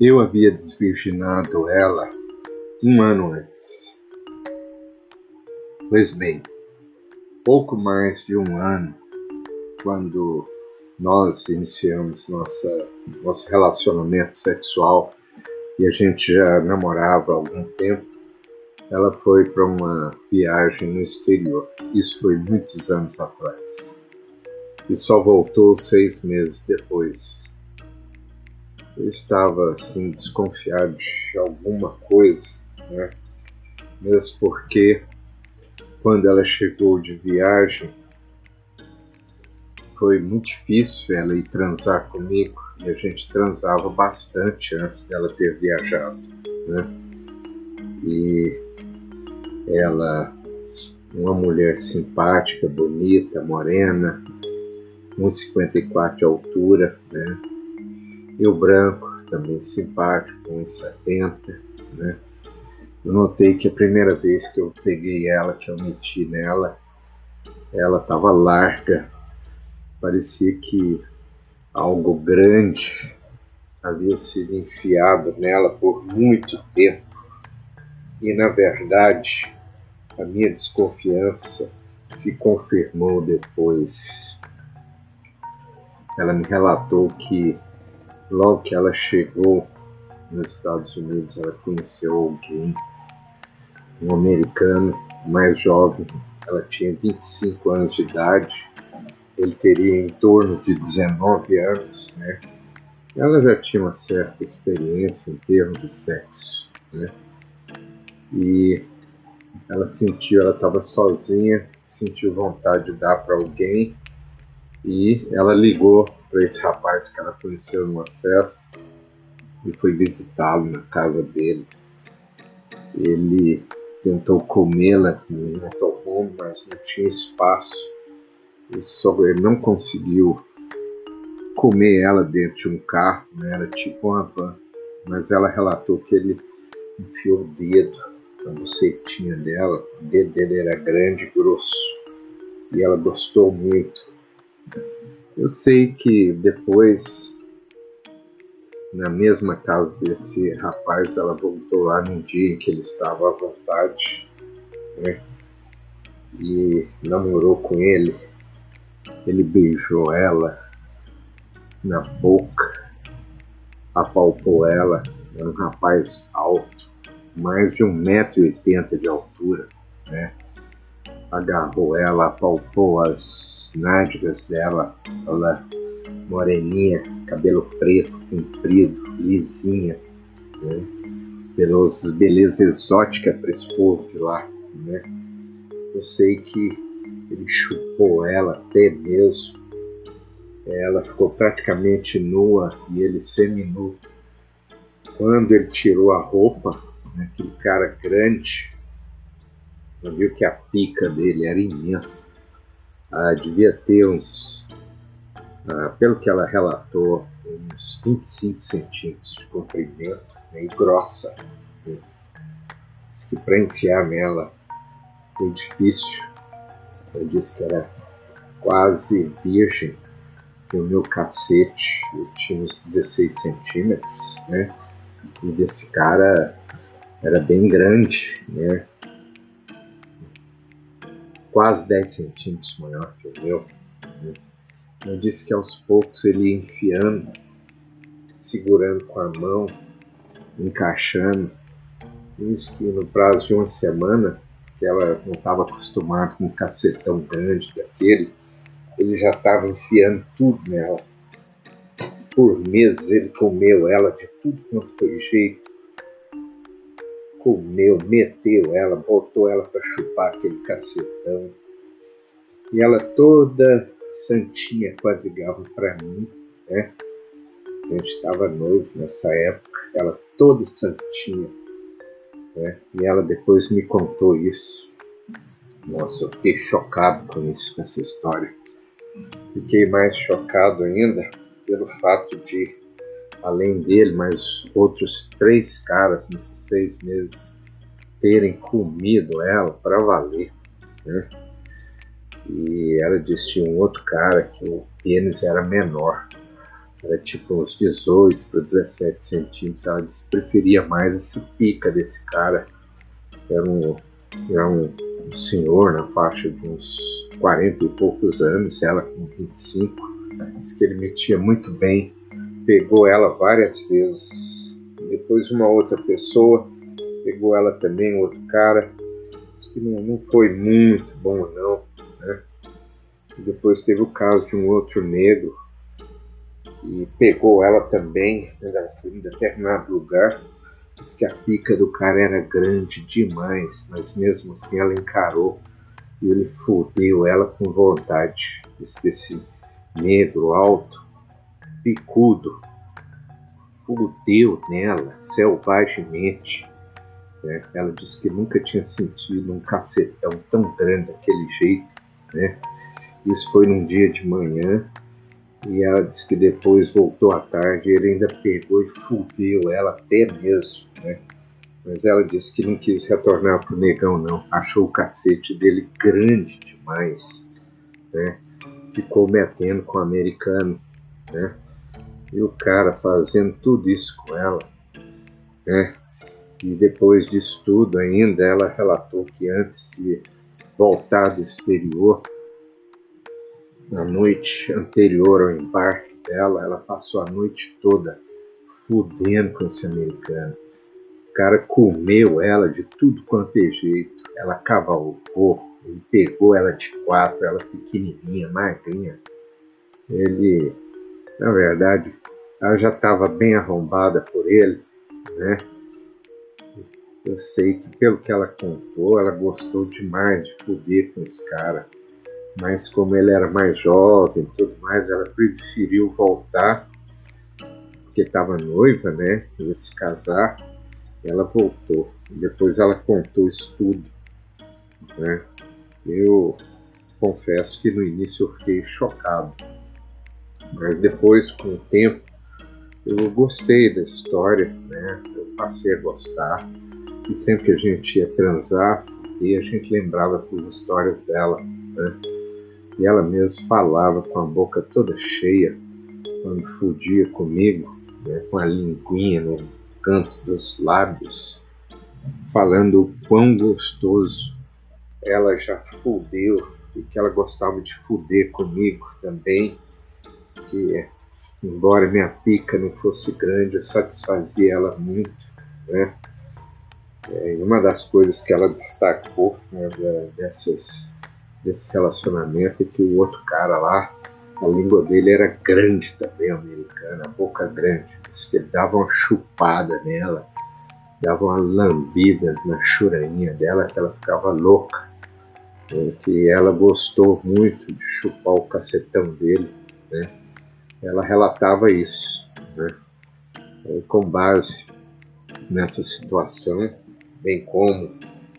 Eu havia desvirginado ela um ano antes. Pois bem, pouco mais de um ano, quando nós iniciamos nossa, nosso relacionamento sexual e a gente já namorava há algum tempo, ela foi para uma viagem no exterior. Isso foi muitos anos atrás. E só voltou seis meses depois. Eu estava assim desconfiado de alguma coisa, né? Mesmo porque quando ela chegou de viagem, foi muito difícil ela ir transar comigo e a gente transava bastante antes dela ter viajado, né? E ela, uma mulher simpática, bonita, morena, 1,54 de altura, né? Eu branco, também simpático, 1,70, né? Eu notei que a primeira vez que eu peguei ela, que eu meti nela, ela estava larga, Parecia que algo grande havia sido enfiado nela por muito tempo. E, na verdade, a minha desconfiança se confirmou depois. Ela me relatou que, logo que ela chegou nos Estados Unidos, ela conheceu alguém, um americano mais jovem. Ela tinha 25 anos de idade ele teria em torno de 19 anos, né? Ela já tinha uma certa experiência em termos de sexo, né? E ela sentiu, ela estava sozinha, sentiu vontade de dar para alguém e ela ligou para esse rapaz que ela conheceu numa festa e foi visitá-lo na casa dele. Ele tentou comê-la no motorhome, mas não tinha espaço ele não conseguiu comer ela dentro de um carro, né? era tipo uma van, mas ela relatou que ele enfiou o dedo na bucetinha dela, o dedo dele era grande e grosso, e ela gostou muito. Eu sei que depois, na mesma casa desse rapaz, ela voltou lá num dia em que ele estava à vontade, né? E namorou com ele ele beijou ela na boca, apalpou ela, era um rapaz alto, mais de 1,80m de altura, né? Agarrou ela, apalpou as nádegas dela, ela moreninha, cabelo preto, comprido, lisinha, né? Pelos beleza exótica para esse povo de lá, né? Eu sei que ele chupou ela até mesmo. Ela ficou praticamente nua e ele seminu. Quando ele tirou a roupa, né, aquele cara grande, ela viu que a pica dele era imensa. Ah, devia ter uns, ah, pelo que ela relatou, uns 25 centímetros de comprimento e grossa. Diz que para enfiar nela foi difícil. Eu disse que era quase virgem. E o meu cacete eu tinha uns 16 centímetros, né? E desse cara era bem grande, né? Quase 10 centímetros maior que o meu. Né? Eu disse que aos poucos ele ia enfiando, segurando com a mão, encaixando. Isso que no prazo de uma semana que ela não estava acostumada com um cacetão grande daquele, ele já estava enfiando tudo nela. Por meses ele comeu ela de tudo quanto foi jeito. Comeu, meteu ela, botou ela para chupar aquele cacetão. E ela toda santinha quadrigava para mim, né? A gente estava noivo nessa época, ela toda santinha né? E ela depois me contou isso. Nossa, eu fiquei chocado com isso, com essa história. Fiquei mais chocado ainda pelo fato de, além dele, mais outros três caras nesses seis meses terem comido ela para valer. Né? E ela disse que tinha um outro cara que o pênis era menor. era tipo uns 18 para 17 centímetros. Ela disse que preferia mais essa pica desse cara. Era um, era um, um senhor na faixa de uns 40 e poucos anos, ela com 25. Disse que ele metia muito bem, pegou ela várias vezes. Depois uma outra pessoa pegou ela também, outro cara. Disse que não, não foi muito bom não. Né? Depois teve o caso de um outro negro que pegou ela também, ela foi em determinado lugar. Diz que a pica do cara era grande demais, mas mesmo assim ela encarou e ele fudeu ela com vontade. Diz que esse negro alto, picudo, fudeu nela selvagemente. Né? Ela disse que nunca tinha sentido um cacetão tão grande daquele jeito. Né? Isso foi num dia de manhã e ela disse que depois voltou à tarde e ele ainda pegou e fudeu ela até mesmo, né? Mas ela disse que não quis retornar pro negão, não. Achou o cacete dele grande demais, né? Ficou metendo com o americano, né? E o cara fazendo tudo isso com ela, né? E depois disso tudo ainda, ela relatou que antes de voltar do exterior, na noite anterior ao embarque dela, ela passou a noite toda fudendo com esse americano. O cara comeu ela de tudo quanto é jeito. Ela cavalgou, ele pegou ela de quatro, ela pequenininha, magrinha. Ele, na verdade, ela já estava bem arrombada por ele, né? Eu sei que pelo que ela contou, ela gostou demais de fuder com esse cara mas como ele era mais jovem e tudo mais, ela preferiu voltar, porque estava noiva, né? Ia se casar, ela voltou. Depois ela contou isso tudo, né? Eu confesso que no início eu fiquei chocado, mas depois, com o tempo, eu gostei da história, né? Eu passei a gostar. E sempre que a gente ia transar, e a gente lembrava essas histórias dela, né? E ela mesma falava com a boca toda cheia quando fudia comigo, né, com a linguinha no canto dos lábios, falando o quão gostoso ela já fudeu e que ela gostava de fuder comigo também, que embora minha pica não fosse grande, eu satisfazia ela muito, né? É, uma das coisas que ela destacou né, dessas desse relacionamento e que o outro cara lá, a língua dele era grande também, americana, a boca grande. Diz que ele dava uma chupada nela, dava uma lambida na churainha dela que ela ficava louca. É, que ela gostou muito de chupar o cacetão dele, né? Ela relatava isso, né? E com base nessa situação, bem como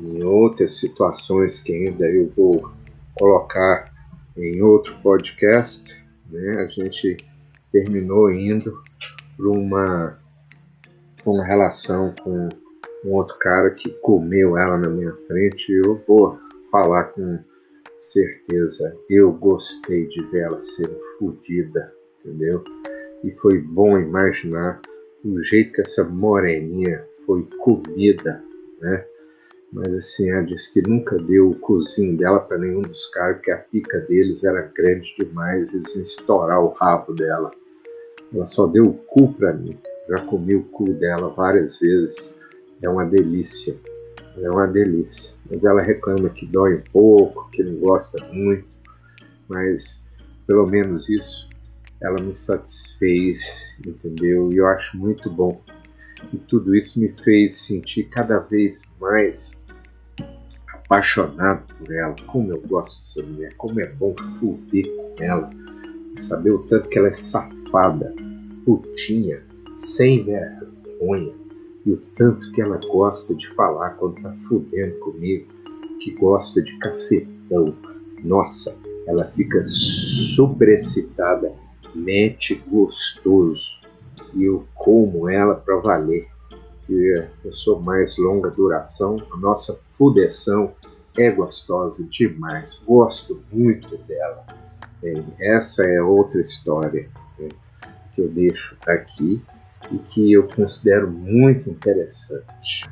em outras situações que ainda eu vou colocar em outro podcast, né, a gente terminou indo para uma, uma relação com um outro cara que comeu ela na minha frente. Eu vou falar com certeza, eu gostei de ver ela sendo fodida, entendeu? E foi bom imaginar o jeito que essa moreninha foi comida, né? Mas assim, ela disse que nunca deu o cozinho dela para nenhum dos caras, porque a pica deles era grande demais, eles iam estourar o rabo dela. Ela só deu o cu para mim. Já comi o cu dela várias vezes. É uma delícia. É uma delícia. Mas ela reclama que dói um pouco, que não gosta muito. Mas pelo menos isso ela me satisfez, entendeu? E eu acho muito bom. E tudo isso me fez sentir cada vez mais apaixonado por ela. Como eu gosto dessa mulher, como é bom fuder com ela. Saber o tanto que ela é safada, putinha, sem vergonha. E o tanto que ela gosta de falar quando tá fudendo comigo, que gosta de cacetão. Nossa, ela fica super excitada, mete gostoso. E eu como ela para valer que eu sou mais longa duração, a nossa fudeção é gostosa demais, gosto muito dela. essa é outra história. que eu deixo aqui e que eu considero muito interessante.